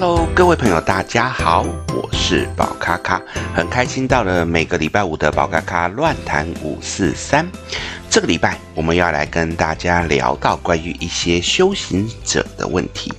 Hello，各位朋友，大家好，我是宝咖咖，很开心到了每个礼拜五的宝咖咖乱谈五四三。这个礼拜我们要来跟大家聊到关于一些修行者的问题。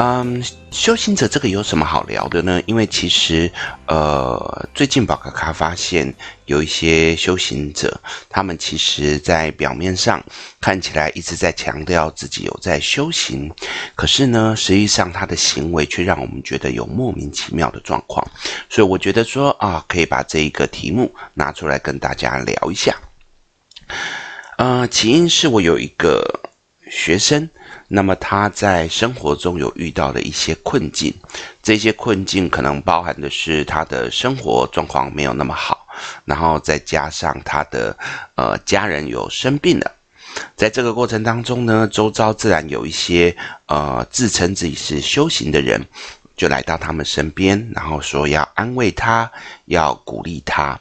嗯，修行者这个有什么好聊的呢？因为其实，呃，最近宝咖咖发现有一些修行者，他们其实在表面上看起来一直在强调自己有在修行，可是呢，实际上他的行为却让我们觉得有莫名其妙的状况。所以我觉得说啊，可以把这一个题目拿出来跟大家聊一下。呃，起因是我有一个学生。那么他在生活中有遇到的一些困境，这些困境可能包含的是他的生活状况没有那么好，然后再加上他的呃家人有生病了，在这个过程当中呢，周遭自然有一些呃自称自己是修行的人，就来到他们身边，然后说要安慰他，要鼓励他。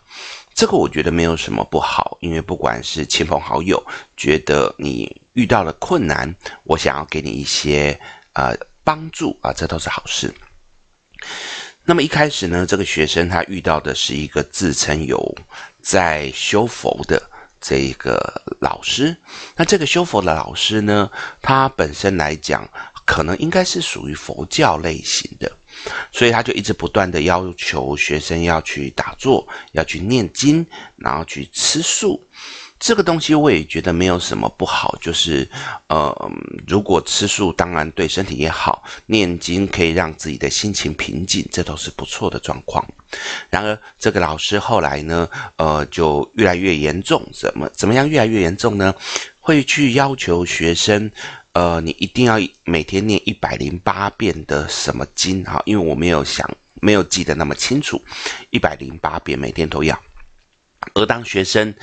这个我觉得没有什么不好，因为不管是亲朋好友觉得你遇到了困难，我想要给你一些呃帮助啊，这都是好事。那么一开始呢，这个学生他遇到的是一个自称有在修佛的这个老师，那这个修佛的老师呢，他本身来讲，可能应该是属于佛教类型的。所以他就一直不断的要求学生要去打坐，要去念经，然后去吃素。这个东西我也觉得没有什么不好，就是，呃，如果吃素当然对身体也好，念经可以让自己的心情平静，这都是不错的状况。然而，这个老师后来呢，呃，就越来越严重，怎么怎么样越来越严重呢？会去要求学生。呃，你一定要每天念一百零八遍的什么经哈？因为我没有想，没有记得那么清楚，一百零八遍每天都要。而当学生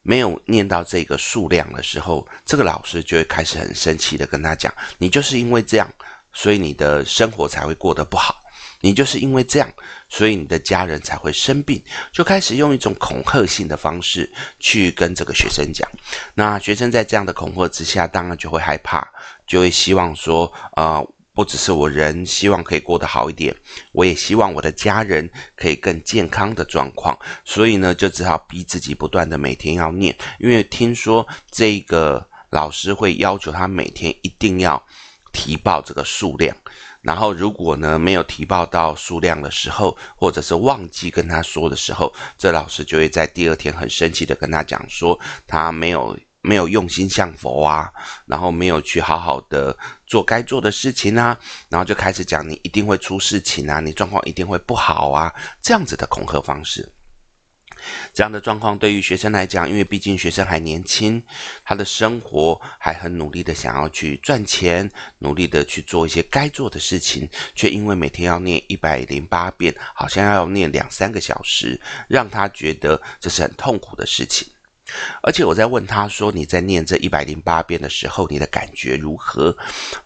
没有念到这个数量的时候，这个老师就会开始很生气的跟他讲：“你就是因为这样，所以你的生活才会过得不好。”你就是因为这样，所以你的家人才会生病，就开始用一种恐吓性的方式去跟这个学生讲。那学生在这样的恐吓之下，当然就会害怕，就会希望说，呃，不只是我人希望可以过得好一点，我也希望我的家人可以更健康的状况。所以呢，就只好逼自己不断的每天要念，因为听说这个老师会要求他每天一定要提报这个数量。然后，如果呢没有提报到数量的时候，或者是忘记跟他说的时候，这老师就会在第二天很生气的跟他讲说，他没有没有用心向佛啊，然后没有去好好的做该做的事情啊，然后就开始讲你一定会出事情啊，你状况一定会不好啊，这样子的恐吓方式。这样的状况对于学生来讲，因为毕竟学生还年轻，他的生活还很努力的想要去赚钱，努力的去做一些该做的事情，却因为每天要念一百零八遍，好像要念两三个小时，让他觉得这是很痛苦的事情。而且我在问他说：“你在念这一百零八遍的时候，你的感觉如何？”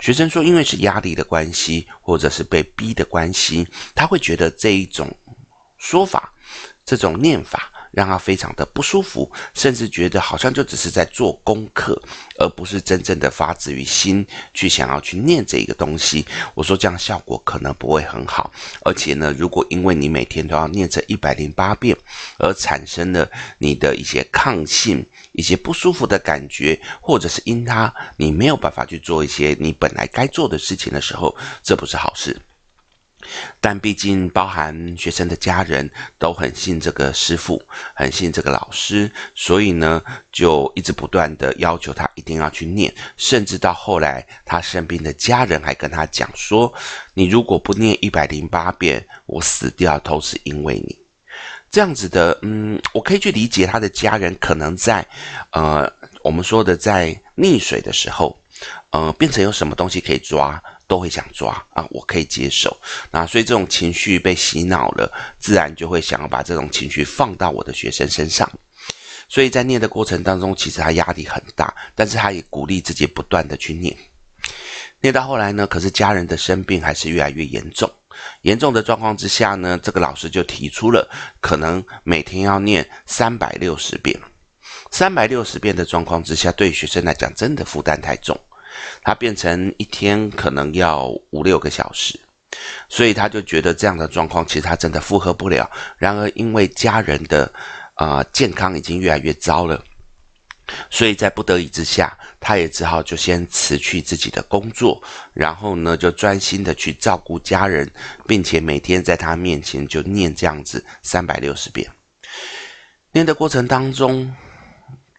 学生说：“因为是压力的关系，或者是被逼的关系，他会觉得这一种说法。”这种念法让他非常的不舒服，甚至觉得好像就只是在做功课，而不是真正的发自于心去想要去念这一个东西。我说这样效果可能不会很好，而且呢，如果因为你每天都要念这一百零八遍，而产生了你的一些抗性、一些不舒服的感觉，或者是因他你没有办法去做一些你本来该做的事情的时候，这不是好事。但毕竟，包含学生的家人都很信这个师傅，很信这个老师，所以呢，就一直不断的要求他一定要去念，甚至到后来，他生病的家人还跟他讲说：“你如果不念一百零八遍，我死掉都是因为你。”这样子的，嗯，我可以去理解他的家人可能在，呃，我们说的在溺水的时候，呃，变成有什么东西可以抓。都会想抓啊，我可以接受。那所以这种情绪被洗脑了，自然就会想要把这种情绪放到我的学生身上。所以在念的过程当中，其实他压力很大，但是他也鼓励自己不断的去念。念到后来呢，可是家人的生病还是越来越严重。严重的状况之下呢，这个老师就提出了可能每天要念三百六十遍。三百六十遍的状况之下，对学生来讲，真的负担太重。他变成一天可能要五六个小时，所以他就觉得这样的状况其实他真的负荷不了。然而因为家人的啊、健康已经越来越糟了，所以在不得已之下，他也只好就先辞去自己的工作，然后呢就专心的去照顾家人，并且每天在他面前就念这样子三百六十遍。念的过程当中，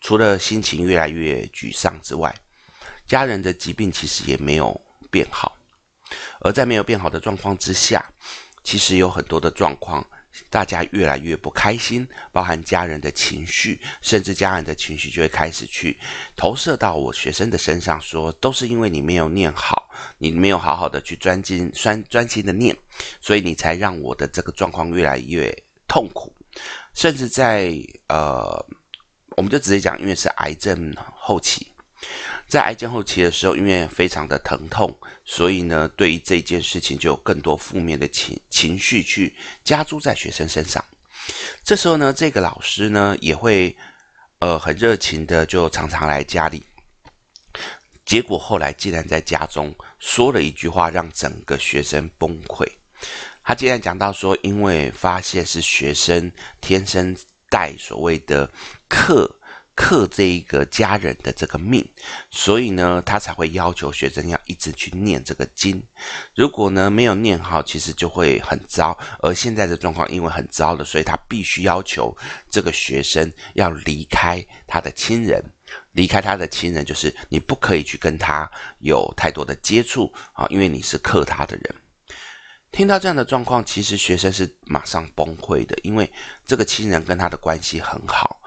除了心情越来越沮丧之外，家人的疾病其实也没有变好。而在没有变好的状况之下，其实有很多的状况，大家越来越不开心，包含家人的情绪，甚至家人的情绪就会开始去投射到我学生的身上，说都是因为你没有念好，你没有好好的去专心专专心的念，所以你才让我的这个状况越来越痛苦，甚至在呃。我们就直接讲，因为是癌症后期，在癌症后期的时候，因为非常的疼痛，所以呢，对于这件事情就有更多负面的情情绪去加诸在学生身上。这时候呢，这个老师呢也会呃很热情的就常常来家里。结果后来竟然在家中说了一句话，让整个学生崩溃。他竟然讲到说，因为发现是学生天生。带所谓的克克这一个家人的这个命，所以呢，他才会要求学生要一直去念这个经。如果呢没有念好，其实就会很糟。而现在的状况因为很糟了，所以他必须要求这个学生要离开他的亲人，离开他的亲人就是你不可以去跟他有太多的接触啊，因为你是克他的人。听到这样的状况，其实学生是马上崩溃的，因为这个亲人跟他的关系很好，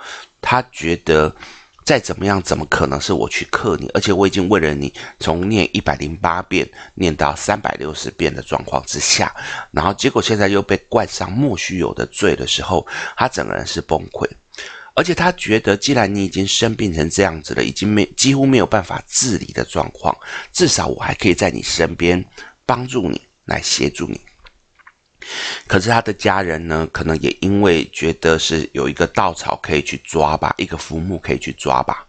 他觉得再怎么样，怎么可能是我去克你？而且我已经为了你从念一百零八遍念到三百六十遍的状况之下，然后结果现在又被冠上莫须有的罪的时候，他整个人是崩溃，而且他觉得，既然你已经生病成这样子了，已经没几乎没有办法自理的状况，至少我还可以在你身边帮助你。来协助你，可是他的家人呢，可能也因为觉得是有一个稻草可以去抓吧，一个浮木可以去抓吧，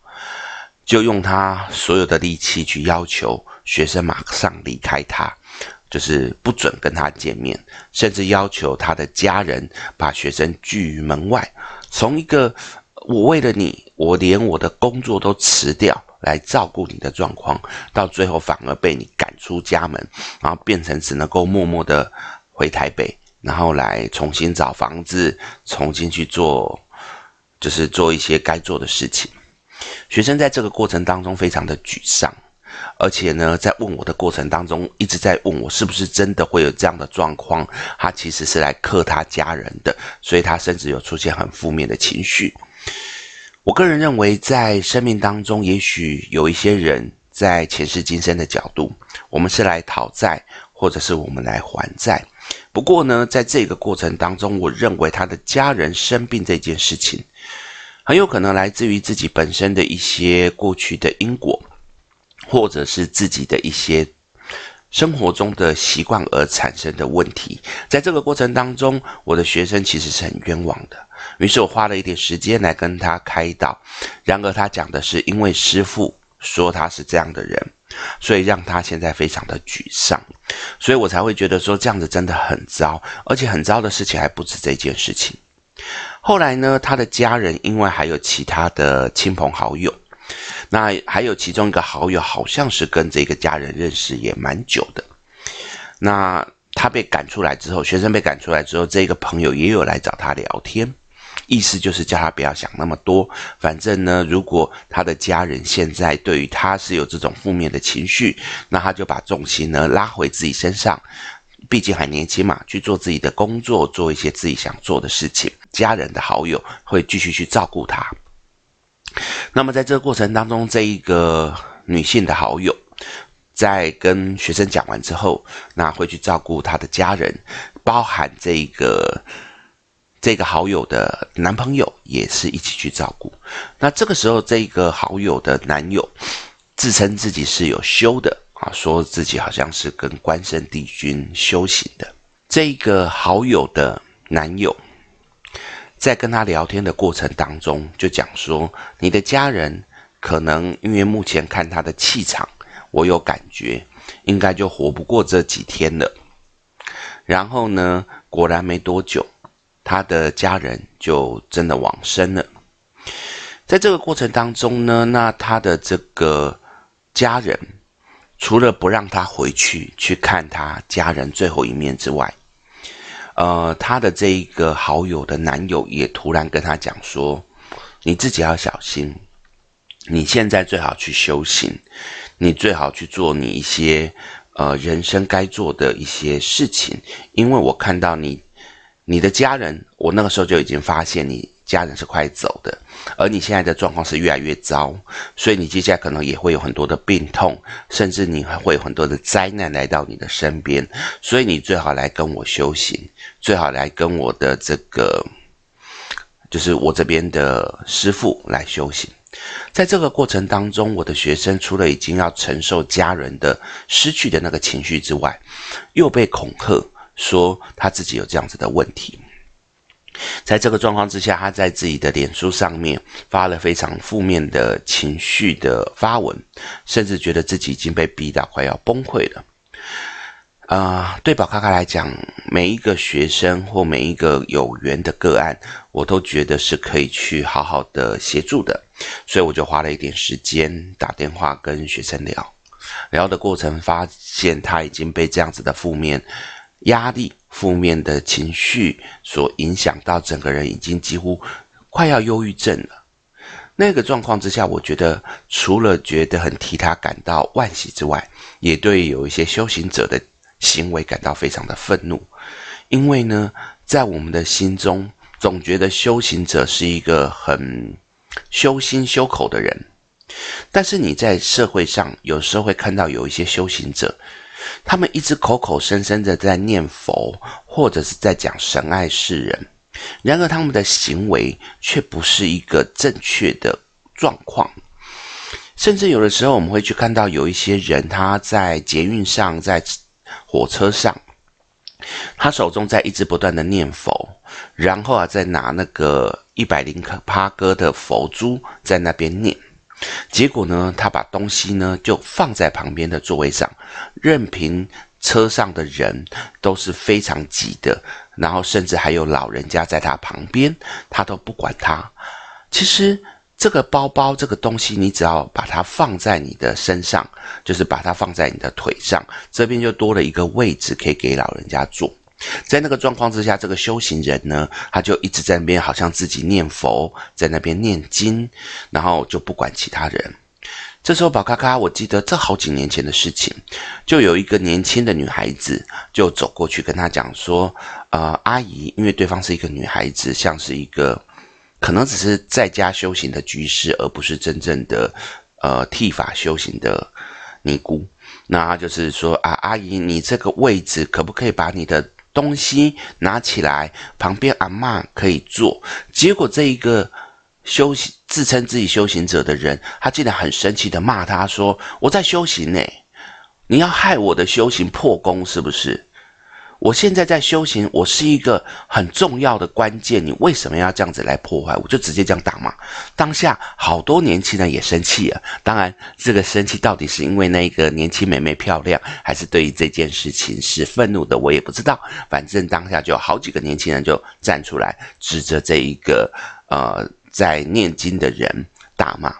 就用他所有的力气去要求学生马上离开他，就是不准跟他见面，甚至要求他的家人把学生拒于门外。从一个我为了你，我连我的工作都辞掉。来照顾你的状况，到最后反而被你赶出家门，然后变成只能够默默的回台北，然后来重新找房子，重新去做，就是做一些该做的事情。学生在这个过程当中非常的沮丧，而且呢，在问我的过程当中，一直在问我是不是真的会有这样的状况。他其实是来克他家人的，所以他甚至有出现很负面的情绪。我个人认为，在生命当中，也许有一些人在前世今生的角度，我们是来讨债，或者是我们来还债。不过呢，在这个过程当中，我认为他的家人生病这件事情，很有可能来自于自己本身的一些过去的因果，或者是自己的一些生活中的习惯而产生的问题。在这个过程当中，我的学生其实是很冤枉的。于是我花了一点时间来跟他开导，然而他讲的是，因为师父说他是这样的人，所以让他现在非常的沮丧，所以我才会觉得说这样子真的很糟，而且很糟的事情还不止这件事情。后来呢，他的家人因为还有其他的亲朋好友，那还有其中一个好友好像是跟这个家人认识也蛮久的，那他被赶出来之后，学生被赶出来之后，这个朋友也有来找他聊天。意思就是叫他不要想那么多，反正呢，如果他的家人现在对于他是有这种负面的情绪，那他就把重心呢拉回自己身上，毕竟还年轻嘛，去做自己的工作，做一些自己想做的事情。家人的好友会继续去照顾他。那么在这个过程当中，这一个女性的好友在跟学生讲完之后，那会去照顾他的家人，包含这个。这个好友的男朋友也是一起去照顾。那这个时候，这个好友的男友自称自己是有修的啊，说自己好像是跟关圣帝君修行的。这个好友的男友在跟他聊天的过程当中，就讲说：“你的家人可能因为目前看他的气场，我有感觉，应该就活不过这几天了。”然后呢，果然没多久，他的家人就真的往生了。在这个过程当中呢，那他的这个家人除了不让他回去去看他家人最后一面之外，呃，他的这一个好友的男友也突然跟他讲说：“你自己要小心，你现在最好去修行，你最好去做你一些呃人生该做的一些事情，因为我看到你，你的家人，我那个时候就已经发现你。”家人是快走的，而你现在的状况是越来越糟，所以你接下来可能也会有很多的病痛，甚至你还会有很多的灾难来到你的身边，所以你最好来跟我修行，最好来跟我的这个，就是我这边的师傅来修行。在这个过程当中，我的学生除了已经要承受家人的失去的那个情绪之外，又被恐吓说他自己有这样子的问题。在这个状况之下，他在自己的脸书上面发了非常负面的情绪的发文，甚至觉得自己已经被逼到快要崩溃了。啊、呃，对宝咖咖来讲，每一个学生或每一个有缘的个案，我都觉得是可以去好好的协助的，所以我就花了一点时间打电话跟学生聊，聊的过程发现他已经被这样子的负面压力。负面的情绪所影响到整个人，已经几乎快要忧郁症了。那个状况之下，我觉得除了觉得很替他感到惋惜之外，也对有一些修行者的行为感到非常的愤怒。因为呢，在我们的心中，总觉得修行者是一个很修心修口的人，但是你在社会上有时候会看到有一些修行者。他们一直口口声声的在念佛，或者是在讲神爱世人，然而他们的行为却不是一个正确的状况。甚至有的时候，我们会去看到有一些人，他在捷运上，在火车上，他手中在一直不断的念佛，然后啊，再拿那个一百零八颗的佛珠在那边念。结果呢，他把东西呢就放在旁边的座位上，任凭车上的人都是非常挤的，然后甚至还有老人家在他旁边，他都不管他。其实这个包包这个东西，你只要把它放在你的身上，就是把它放在你的腿上，这边就多了一个位置可以给老人家坐。在那个状况之下，这个修行人呢，他就一直在那边，好像自己念佛，在那边念经，然后就不管其他人。这时候，宝咖咖，我记得这好几年前的事情，就有一个年轻的女孩子就走过去跟他讲说：“呃，阿姨，因为对方是一个女孩子，像是一个可能只是在家修行的居士，而不是真正的呃剃发修行的尼姑。那他就是说啊，阿姨，你这个位置可不可以把你的东西拿起来，旁边阿嬷可以坐。结果这一个修行自称自己修行者的人，他竟然很生气的骂他说：“我在修行呢，你要害我的修行破功是不是？”我现在在修行，我是一个很重要的关键，你为什么要这样子来破坏？我就直接这样打骂。当下好多年轻人也生气了。当然，这个生气到底是因为那个年轻美眉漂亮，还是对于这件事情是愤怒的，我也不知道。反正当下就有好几个年轻人就站出来，指着这一个呃在念经的人大骂。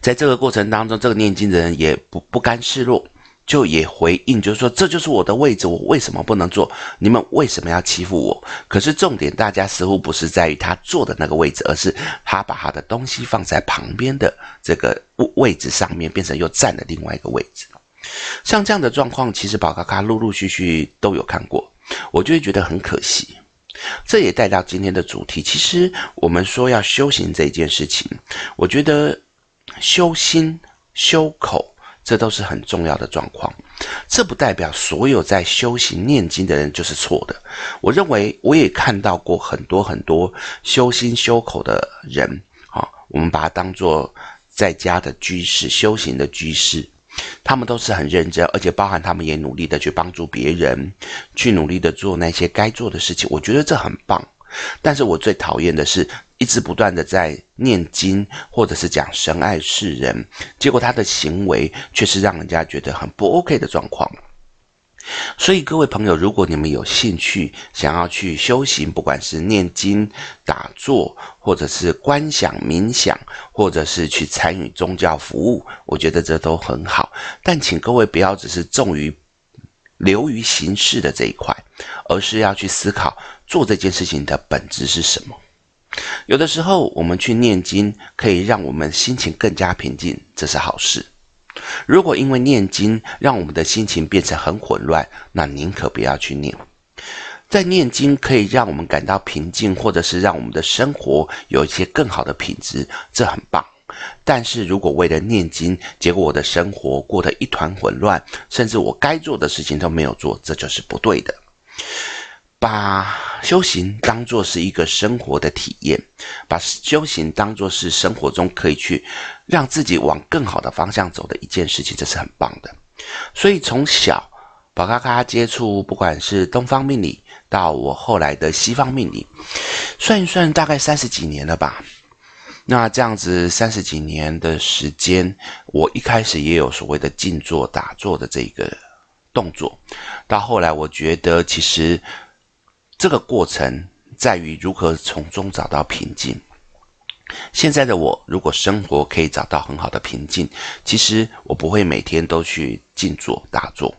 在这个过程当中，这个念经的人也不不甘示弱。就也回应，就是说，这就是我的位置，我为什么不能坐？你们为什么要欺负我？可是重点，大家似乎不是在于他坐的那个位置，而是他把他的东西放在旁边的这个位置上面，变成又占了另外一个位置。像这样的状况，其实宝咖咖陆陆续续都有看过，我就会觉得很可惜。这也带到今天的主题，其实我们说要修行这件事情，我觉得修心修口。这都是很重要的状况，这不代表所有在修行念经的人就是错的。我认为我也看到过很多很多修心修口的人，啊，我们把它当做在家的居士、修行的居士，他们都是很认真，而且包含他们也努力的去帮助别人，去努力的做那些该做的事情。我觉得这很棒。但是我最讨厌的是，一直不断的在念经，或者是讲神爱世人，结果他的行为却是让人家觉得很不 OK 的状况。所以各位朋友，如果你们有兴趣想要去修行，不管是念经、打坐，或者是观想、冥想，或者是去参与宗教服务，我觉得这都很好。但请各位不要只是重于流于形式的这一块，而是要去思考做这件事情的本质是什么。有的时候，我们去念经可以让我们心情更加平静，这是好事。如果因为念经让我们的心情变成很混乱，那宁可不要去念。在念经可以让我们感到平静，或者是让我们的生活有一些更好的品质，这很棒。但是如果为了念经，结果我的生活过得一团混乱，甚至我该做的事情都没有做，这就是不对的。把修行当作是一个生活的体验，把修行当作是生活中可以去让自己往更好的方向走的一件事情，这是很棒的。所以从小宝咖咖接触，不管是东方命理，到我后来的西方命理，算一算大概三十几年了吧。那这样子三十几年的时间，我一开始也有所谓的静坐打坐的这个动作，到后来我觉得其实。这个过程在于如何从中找到平静。现在的我，如果生活可以找到很好的平静，其实我不会每天都去静坐打坐。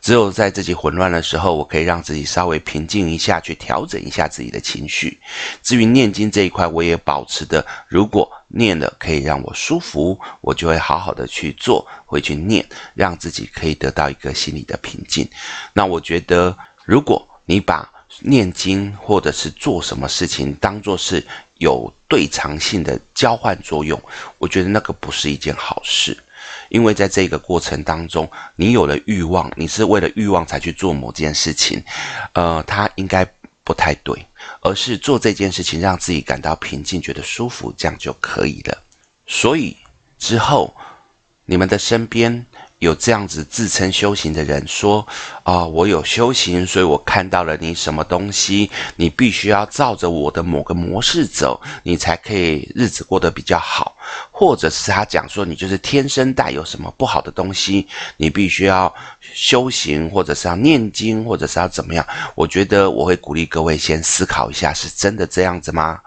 只有在自己混乱的时候，我可以让自己稍微平静一下，去调整一下自己的情绪。至于念经这一块，我也保持的，如果念了可以让我舒服，我就会好好的去做，会去念，让自己可以得到一个心理的平静。那我觉得，如果你把念经或者是做什么事情，当做是有对偿性的交换作用，我觉得那个不是一件好事，因为在这个过程当中，你有了欲望，你是为了欲望才去做某件事情，呃，它应该不太对，而是做这件事情让自己感到平静，觉得舒服，这样就可以了。所以之后，你们的身边。有这样子自称修行的人说：“啊、我有修行，所以我看到了你什么东西，你必须要照着我的某个模式走，你才可以日子过得比较好。”或者是他讲说：“你就是天生带有什么不好的东西，你必须要修行，或者是要念经，或者是要怎么样？”我觉得我会鼓励各位先思考一下，是真的这样子吗？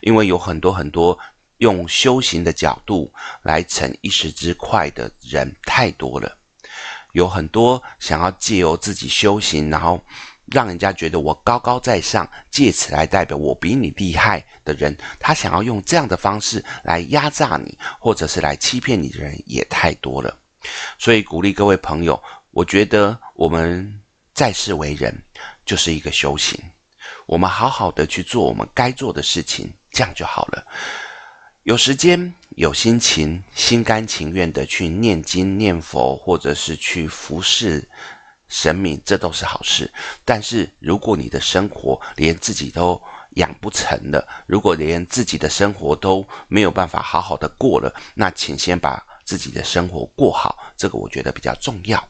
因为有很多很多。用修行的角度来逞一时之快的人太多了，有很多想要借由自己修行，然后让人家觉得我高高在上，借此来代表我比你厉害的人，他想要用这样的方式来压榨你，或者是来欺骗你的人也太多了。所以鼓励各位朋友，我觉得我们在世为人就是一个修行，我们好好的去做我们该做的事情，这样就好了。有时间、有心情、心甘情愿的去念经、念佛，或者是去服侍神明，这都是好事。但是，如果你的生活连自己都养不成了，如果连自己的生活都没有办法好好的过了，那请先把自己的生活过好，这个我觉得比较重要。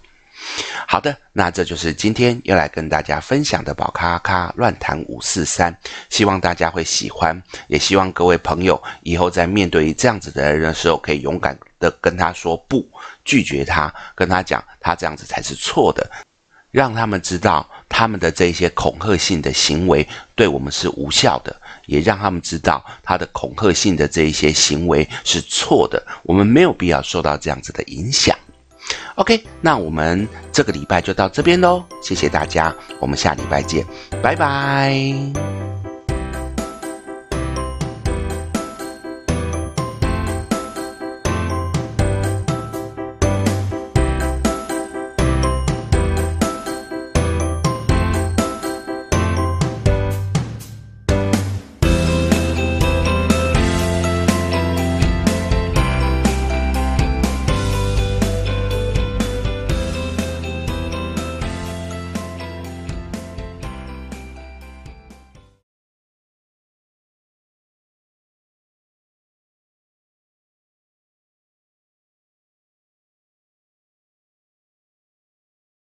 好的，那这就是今天要来跟大家分享的宝咖咖乱谈五四三，希望大家会喜欢，也希望各位朋友以后在面对这样子的人的时候，可以勇敢的跟他说不，拒绝他，跟他讲他这样子才是错的，让他们知道他们的这些恐吓性的行为对我们是无效的，也让他们知道他的恐吓性的这一些行为是错的，我们没有必要受到这样子的影响。OK，那我们这个礼拜就到这边喽，谢谢大家，我们下礼拜见，拜拜。